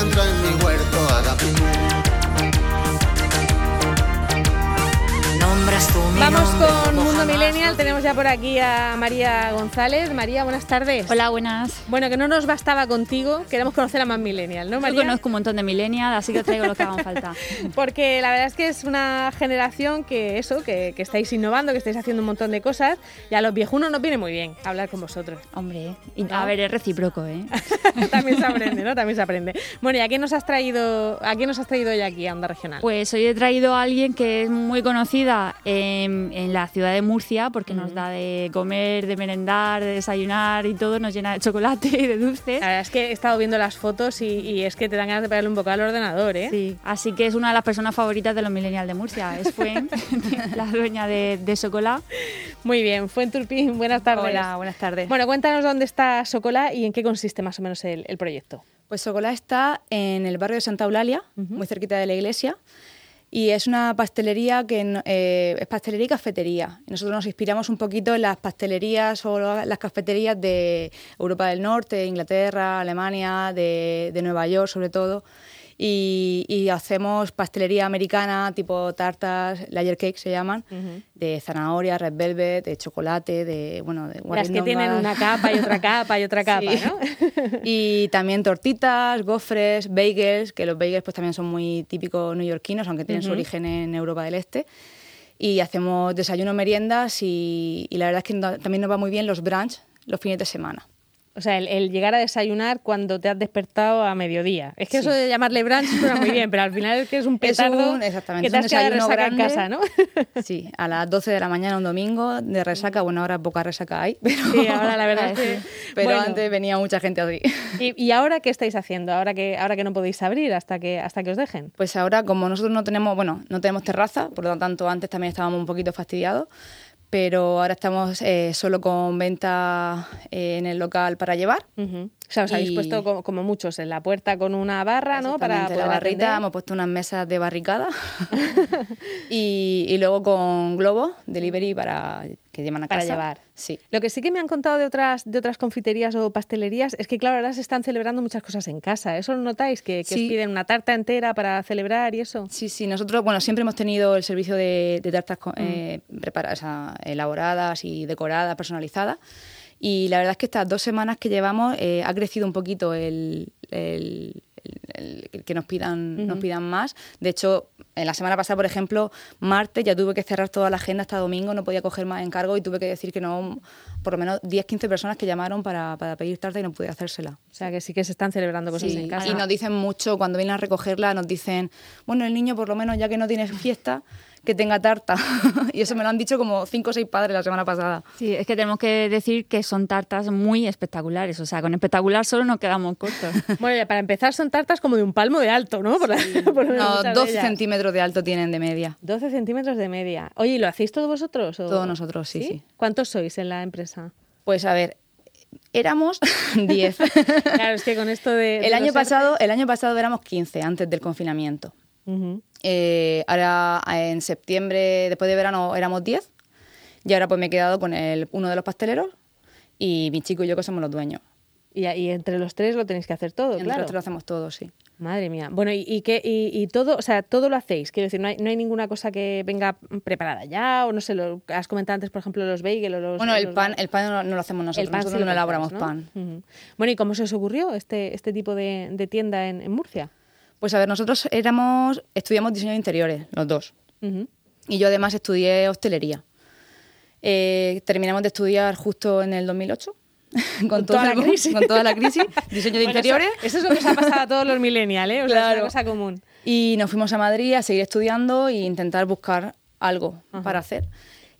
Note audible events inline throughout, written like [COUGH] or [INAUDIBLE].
entra en mi huerto. Vamos con Mundo Millennial. Tenemos ya por aquí a María González. María, buenas tardes. Hola, buenas. Bueno, que no nos bastaba contigo, queremos conocer a más Millennial, ¿no, María? Yo conozco un montón de Millennial, así que traigo lo que haga falta. [LAUGHS] Porque la verdad es que es una generación que eso, que, estáis innovando, que estáis haciendo un montón de cosas y a los viejunos nos viene muy bien hablar con vosotros. Hombre, a ver, es recíproco, ¿eh? [LAUGHS] También se aprende, ¿no? También se aprende. Bueno, ¿y a quién nos has traído, a quién nos has traído hoy aquí a Onda Regional? Pues hoy he traído a alguien que es muy conocida en, la ciudad de Murcia porque nos da de comer, de merendar, de desayunar y todo, nos llena de chocolate y de dulces. La verdad es que he estado viendo las fotos y, es que te dan ganas de pegarle un bocado al ordenador, ¿eh? Sí, así que es una de las personas favoritas de los millennials de Murcia, es Fuen, [LAUGHS] la dueña de, de Socolá. Muy bien, Fuen Turpín, buenas tardes. Hola, buenas tardes. Bueno, cuéntanos dónde está Socolá y en qué consiste más o menos el, proyecto. Pues Socolá está en el barrio de Santa Eulalia, muy cerquita de la iglesia. Y es una pastelería que eh, es pastelería y cafetería. nosotros nos inspiramos un poquito en las pastelerías o las cafeterías de Europa del Norte, Inglaterra, Alemania, de, de Nueva York sobre todo y, hacemos pastelería americana, tipo tartas, layer cake se llaman, de zanahoria, red velvet, de chocolate, de, bueno, de Las que tienen una capa y otra [LAUGHS] capa y otra capa, ¿no? [LAUGHS] y también tortitas, gofres, bagels, que los bagels pues también son muy típicos neoyorquinos, aunque tienen su origen en Europa del Este. Y hacemos desayuno, meriendas y, y, la verdad es que también nos va muy bien los brunch los fines de semana. O sea, el, llegar a desayunar cuando te has despertado a mediodía. Es que eso de llamarle brunch suena muy bien, pero al final es que es un [LAUGHS] petardo exactamente, que te has quedado resaca en casa, ¿no? Sí, a las 12 de la mañana un domingo de resaca. Bueno, ahora poca resaca hay, [LAUGHS] pero, sí, ahora la verdad [LAUGHS] es que... Pero antes venía mucha gente así. ¿Y, ¿Y, ahora qué estáis haciendo? Ahora que, ahora que no podéis abrir hasta que, hasta que os dejen. Pues ahora, como nosotros no tenemos, bueno, no tenemos terraza, por lo tanto antes también estábamos un poquito fastidiados, pero ahora estamos eh, solo con venta eh, en el local para llevar. O sea, os habéis puesto como, muchos en la puerta con una barra, ¿no? Para la barrita, hemos puesto unas mesas de barricada [LAUGHS] y, y, luego con globo, delivery para que llevan a para llevar. Sí. Lo que sí que me han contado de otras, de otras confiterías o pastelerías es que, claro, ahora se están celebrando muchas cosas en casa. ¿Eso lo notáis? ¿Que, que os piden una tarta entera para celebrar y eso? Sí, sí. Nosotros, bueno, siempre hemos tenido el servicio de, tartas mm. eh, preparadas, elaboradas y decoradas, personalizadas. Y la verdad es que estas dos semanas que llevamos eh, ha crecido un poquito el, que nos pidan, nos pidan más. De hecho, en la semana pasada, por ejemplo, martes ya tuve que cerrar toda la agenda hasta domingo, no podía coger más encargo y tuve que decir que no, por lo menos 10, 15 personas que llamaron para, para pedir tarta y no pude hacérsela. O sea que sí que se están celebrando cosas en casa. Y nos dicen mucho, cuando vienen a recogerla, nos dicen, bueno, el niño por lo menos ya que no tiene fiesta, que tenga tarta. [LAUGHS] y eso me lo han dicho como cinco o seis padres la semana pasada. Sí, es que tenemos que decir que son tartas muy espectaculares. O sea, con espectacular solo nos quedamos cortos. [LAUGHS] bueno, para empezar son tartas como de un palmo de alto, ¿no? [LAUGHS] no, 12 centímetros de alto tienen de media. 12 centímetros de media. Oye, ¿y lo hacéis todos vosotros? Todos nosotros, sí, sí, ¿Cuántos sois en la empresa? Pues a ver, éramos 10. claro, es que con esto de... el, año pasado, el año pasado éramos 15 antes del confinamiento. Eh, ahora en septiembre, después de verano, éramos 10. Y ahora pues me he quedado con el, uno de los pasteleros y mi chico y yo que somos los dueños. Y, entre los tres lo tenéis que hacer todo, entre claro. los tres lo hacemos todo, sí. Madre mía. Bueno, ¿y, y, qué, y, todo, o sea, todo lo hacéis? Quiero decir, no hay, no hay ninguna cosa que venga preparada ya, o no sé, lo has comentado antes, por ejemplo, los bagels o los... Bueno, el pan, el pan no, lo hacemos nosotros, nosotros no elaboramos pan. Bueno, ¿y cómo se os ocurrió este, este tipo de, tienda en Murcia? Pues a ver, nosotros éramos, estudiamos diseño de interiores, los dos. Y yo además estudié hostelería. Eh, terminamos de estudiar justo en el 2008. [LAUGHS] con, toda la crisis. con toda la crisis, [LAUGHS] diseño de interiores. Eso, es lo que se ha [LAUGHS] pasado a todos los millennials, ¿eh? claro. es una cosa común. Y nos fuimos a Madrid a seguir estudiando e intentar buscar algo para hacer.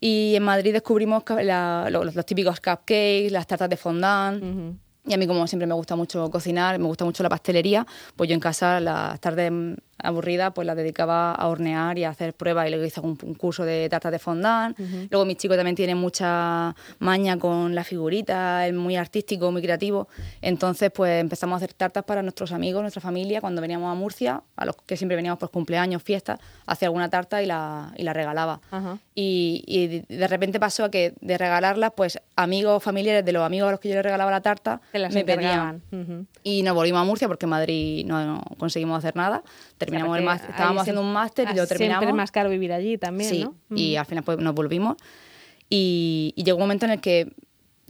Y en Madrid descubrimos los, típicos cupcakes, las tartas de fondant. Y a mí, como siempre me gusta mucho cocinar, me gusta mucho la pastelería, pues yo en casa las tardes aburrida, pues la dedicaba a hornear y a hacer pruebas y luego hice un, un curso de tartas de fondant. Luego mi chico también tiene mucha maña con la figurita, es muy artístico, muy creativo. Entonces, pues empezamos a hacer tartas para nuestros amigos, nuestra familia, cuando veníamos a Murcia, a los que siempre veníamos por cumpleaños, fiestas, hacía alguna tarta y la, y la regalaba. Y, y de repente pasó a que de regalarlas, pues amigos, familiares de los amigos a los que yo les regalaba la tarta, las me pedían. encargaban. Ujú. Y nos volvimos a Murcia porque en Madrid no, no conseguimos hacer nada. Terminamos Claro, el porque máster, estábamos haciendo un máster y ah, lo terminamos. Siempre es más caro vivir allí también, sí, ¿no? y al final pues, nos volvimos. Y, y llegó un momento en el que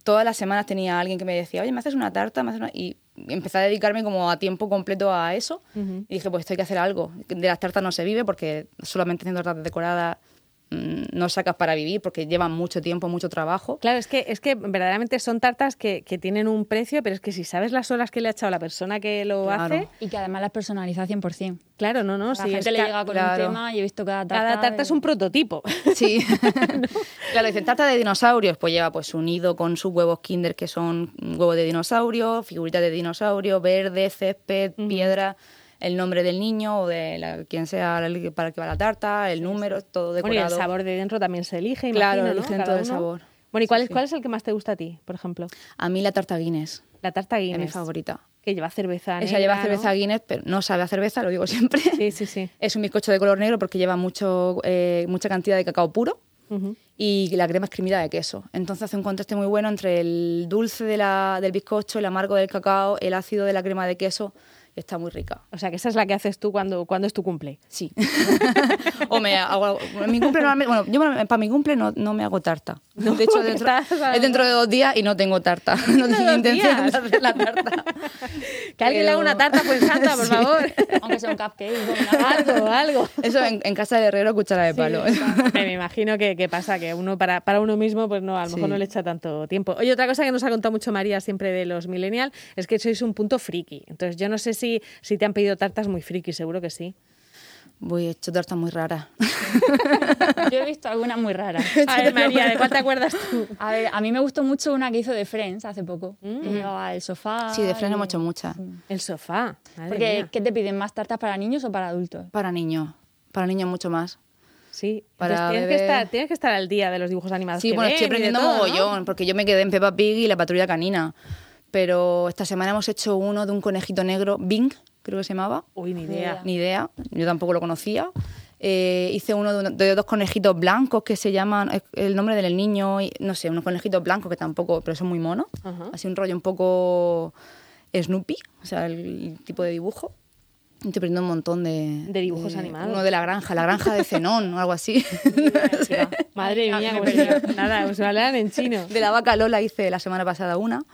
todas las semanas tenía alguien que me decía, oye, ¿me haces una tarta? ¿Me haces una-?" Y empecé a dedicarme como a tiempo completo a eso. Ujú. Y dije, pues esto hay que hacer algo. De las tartas no se vive porque solamente haciendo tartas decoradas mm, no sacas para vivir porque llevan mucho tiempo, mucho trabajo. Claro, es que, es que verdaderamente son tartas que, que tienen un precio, pero es que si sabes las horas que le ha echado la persona que lo Claro. hace, Y que además las personaliza 100%. claro, no, no, La sí, gente le llega con claro. un tema y he visto cada tarta. cada tarta es un prototipo. [LAUGHS] Sí. Claro, dicen tarta de dinosaurios, pues lleva pues unido con sus huevos Kinder que son huevos de dinosaurio, figuritas de dinosaurio, verde, césped, piedra, el nombre del niño o de la- quien sea el- para el que va la tarta, el número, todo Bueno, y el decorado. sabor de dentro también se elige, Claro, imagino, ¿no? eligen Cada todo el sabor. Bueno, ¿y cuál, es, cuál es el que más te gusta a ti, por ejemplo? A mí la tarta Guinness La tarta Guinness. es mi favorita. Que lleva cerveza Esa negra, lleva ¿no? cerveza Guinness, pero no sabe a cerveza, lo digo siempre. Sí, sí, sí. [LAUGHS] Es un bizcocho de color negro porque lleva mucho, eh, mucha cantidad de cacao puro. Ujú. y la crema es cremida de queso. Entonces hace un contraste muy bueno entre el dulce de la- del bizcocho, el amargo del cacao, el ácido de la crema de queso. Está muy rica. O sea, que esa es la que haces tú cuando, cuando es tu cumple. Sí. [LAUGHS] o me hago, mi cumple normalmente, bueno, yo para mi cumple no, no me hago tarta. de hecho, dentro, es dentro de dos días y no tengo tarta. [LAUGHS] No tengo dos intención días? de hacer la tarta. Que alguien le haga una tarta, pues santa, por [LAUGHS] Sí. favor. Aunque sea un cupcake. algo, algo. Eso en, en casa del herrero, cuchara de palo. Me, me imagino que, que pasa que uno para, para uno mismo, pues no, a lo mejor Sí. no le echa tanto tiempo. Oye, otra cosa que nos ha contado mucho María siempre de los millennials es que sois un punto friki. Entonces, yo no sé si, si te han pedido tartas muy friki, seguro que sí. Voy, he hecho tartas muy raras. [LAUGHS] Yo he visto algunas muy raras. [LAUGHS] A ver, María, ¿de cuál te acuerdas tú? A ver, a mí me gustó mucho una que hizo de Friends hace poco. Que llevaba el sofá. Sí, de Friends y- hemos hecho muchas. El sofá. Madre Porque, mía. ¿qué te piden? ¿Más tartas para niños o para adultos? Para niños. Para niños mucho más. Sí, para Entonces, tienes, que estar, tienes que estar al día de los dibujos animados. Sí, que bueno, estoy ven aprendiendo todo, ¿no? mogollón, porque yo me quedé en Peppa Pig y la patrulla canina. Pero esta semana hemos hecho uno de un conejito negro, Bing, creo que se llamaba. Uy, ni idea. Ni idea, yo tampoco lo conocía. Eh, hice uno de, de dos conejitos blancos que se llaman, el nombre del niño, y- no sé, unos conejitos blancos que tampoco, pero son muy monos. Ajá. Así un rollo un poco Snoopy, o sea, el, tipo de dibujo. Aprendiendo un montón de... De dibujos animados. Uno de la granja, la granja de Zenón o algo así. [LAUGHS] [LAUGHS] Madre mía, pues, perdí. nada, os hablan en chino. De la vaca Lola hice la semana pasada una.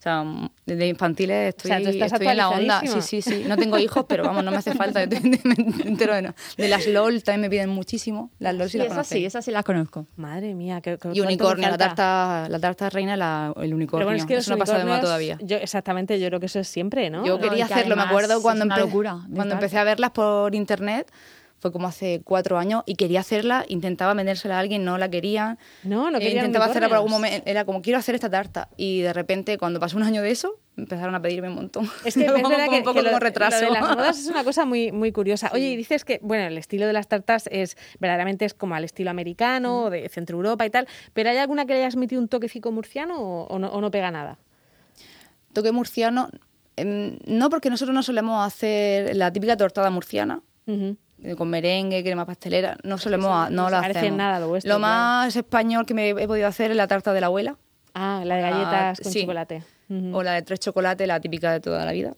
O sea, desde infantiles estoy, O sea, tú estás estoy en la onda. Sí, sí, sí. No tengo hijos, pero vamos, no me hace falta. [LAUGHS] Entero de, no. de las LOL también me piden muchísimo. Las LOL sí, Sí, las esas conocéis. sí, esas sí las conozco. Madre mía, qué, qué- Y unicornio, la tarta, la tarta reina, la, el unicornio. Pero bueno, es que eso no pasa de moda todavía. Yo, exactamente, yo creo que eso es siempre, ¿no? Yo No, quería que hacerlo, me acuerdo cuando, empe- locura de cuando empecé a verlas por internet. Fue como hace cuatro años y quería hacerla, intentaba vendérsela a alguien, no la querían. No, no Eh, querían intentaba hacerla por algún momento, era como quiero hacer esta tarta y de repente cuando pasó un año de eso empezaron a pedirme un montón. Es que [LAUGHS] es verdad que, un poco que lo, como retraso. lo de las modas es una cosa muy, muy curiosa. Oye, y dices que, bueno, el estilo de las tartas es verdaderamente es como al estilo americano, o de Centro Europa y tal, pero ¿hay alguna que le hayas metido un toquecico murciano o, o no, o no pega nada? Toque murciano, em, no porque nosotros no solemos hacer la típica tortada murciana. Ujú. eh, con merengue, crema pastelera, no solemos, no no lo hacemos. nada lo vuestro, claro. más español que me he podido hacer es la tarta de la abuela, Ah, la de galletas con sí. chocolate. O la de tres chocolates, la típica de toda la vida.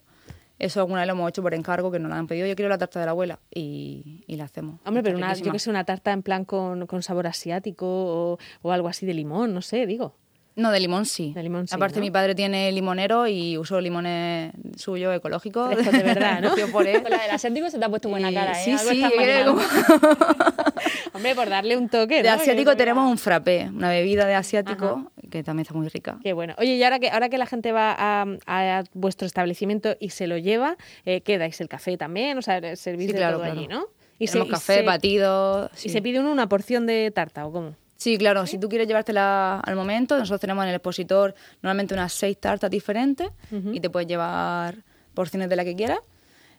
Eso alguna vez lo hemos hecho por encargo, que nos la han pedido. Yo quiero la tarta de la abuela y, y la hacemos. Hombre, pero una, yo que sé, una tarta en plan con, con sabor asiático o, o algo así de limón, no sé, digo. No, de limón sí. De limón sí, Aparte, ¿no? mi padre tiene limonero y uso limones suyos ecológicos. Frescos de verdad, ¿no? [LAUGHS] Con la del asiático se te ha puesto buena Y- cara, ¿eh? Sí, Algo sí, como- [LAUGHS] Hombre, por darle un toque. De asiático tenemos un frappé, una bebida de asiático que también está muy rica. Qué bueno. Oye, y ahora que, ahora que la gente va a, a vuestro establecimiento y se lo lleva, eh, ¿qué dais? ¿El café también? O sea, servís Sí, de claro, todo claro. allí, ¿no? Y Tenemos y café, batidos. ¿Y sí. se pide uno una porción de tarta o cómo? Sí, claro, si tú quieres llevártela al momento, nosotros tenemos en el expositor normalmente unas seis tartas diferentes y te puedes llevar porciones de la que quieras.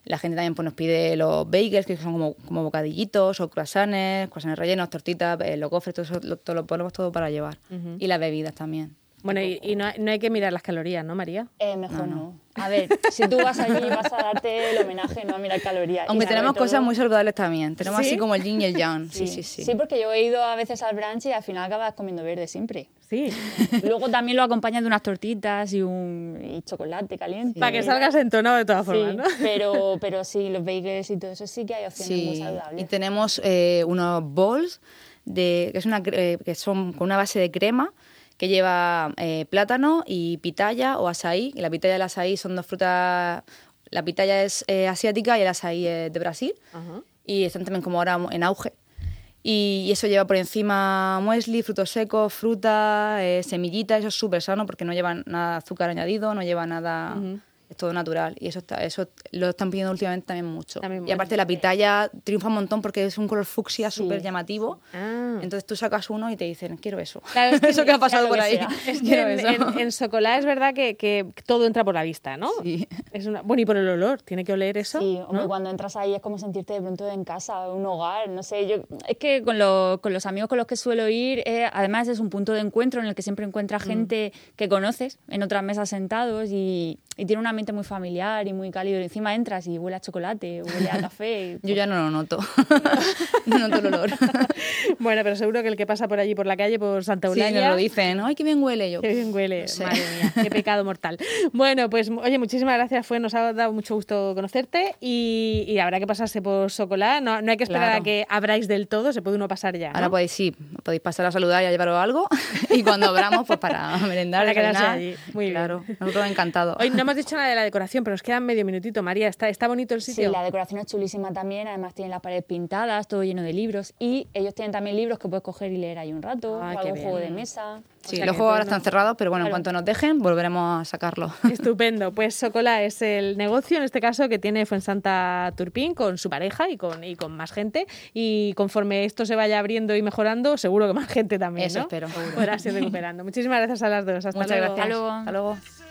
La gente también pues, nos pide los bagels, que son como, como bocadillitos, o croissants, croissants rellenos, tortitas, eh, los gofres, todo eso lo, todo lo ponemos todo para llevar. Y las bebidas también. Bueno, y, y no, hay- no hay que mirar las calorías, ¿no, María? Eh, mejor no. A ver, si tú vas allí [LAUGHS] vas a darte el homenaje, no a mirar calorías. Aunque tenemos todo- cosas muy saludables también. Tenemos ¿Sí? así como el yin y el yang. [LAUGHS] Sí, sí, sí. Sí, porque yo he ido a veces al brunch y al final acabas comiendo verde siempre. Sí. [LAUGHS] Luego también lo acompañas de unas tortitas y un y chocolate caliente. Para que salgas entonado de todas Sí, formas, ¿no? pero, pero sí, los bagels y todo eso sí que hay opciones muy Sí, saludables. y tenemos eh, unos bowls de, que, es una, eh, que son con una base de crema que lleva eh, plátano y pitaya o azaí. Y la pitaya y el azaí son dos frutas. La pitaya es eh, asiática y el azaí es de Brasil. Y están también como ahora en auge. Y, y eso lleva por encima muesli, frutos secos, fruta, eh, semillitas. Eso es súper sano porque no lleva nada azúcar añadido, no lleva nada. Es todo natural. Y eso, está, eso lo están pidiendo últimamente también mucho. También y aparte la pitaya triunfa un montón porque es un color fucsia súper llamativo. Ah. Entonces tú sacas uno y te dicen, quiero eso. Claro, es [LAUGHS] que- eso que ha pasado por ahí. Es [LAUGHS] que en, eso. en, en Socolá es verdad que, que todo entra por la vista, ¿no? Sí. Es una, bueno, y por el olor, tiene que oler eso. Sí, hombre, ¿no? cuando entras ahí es como sentirte de pronto en casa, un hogar, no sé, yo es que con, lo- con los amigos con los que suelo ir, eh, además es un punto de encuentro en el que siempre encuentras gente que conoces en otras mesas sentados y, y tiene un ambiente muy familiar y muy cálido. Y encima entras y huele a chocolate, huele a café. [LAUGHS] Yo ya no lo noto. [LAUGHS] no noto el olor. [LAUGHS] Bueno, pero seguro que el que pasa por allí, por la calle, por Santa sí, Eulalia... nos lo dicen. Ay, qué bien huele yo. Qué bien huele, sé. madre mía, qué pecado mortal. Bueno, pues oye, muchísimas gracias, fue, nos ha dado mucho gusto conocerte y, y habrá que pasarse por Socolá, no, no hay que esperar Claro. a que abráis del todo, se puede uno pasar ya. ¿no? Ahora podéis, sí, podéis pasar a saludar y a llevaros algo. y cuando abramos, pues para merendar, Para quedarse allí. Muy bien. claro, nosotros encantados. Hoy no hemos dicho nada de la decoración, pero nos queda medio minutito, María, ¿está, está bonito el Sí, sitio? la decoración es chulísima también, además tienen las paredes pintadas, todo lleno de libros y ellos tienen también libros que puedes coger y leer ahí un rato, Ah, o algún juego de bien. mesa. Sí, o sea los juegos ahora están cerrados, pero bueno, en Claro. cuanto nos dejen, volveremos a sacarlo. [LAUGHS] Estupendo. Pues Socola es el negocio, en este caso, que tiene Fuensanta Turpín con su pareja y con, y con más gente. Y conforme esto se vaya abriendo y mejorando, seguro que más gente también, Eso ¿no? espero. Podrá ir recuperando. Muchísimas gracias a las dos. Hasta Muchas luego. gracias. Hasta luego. Hasta luego.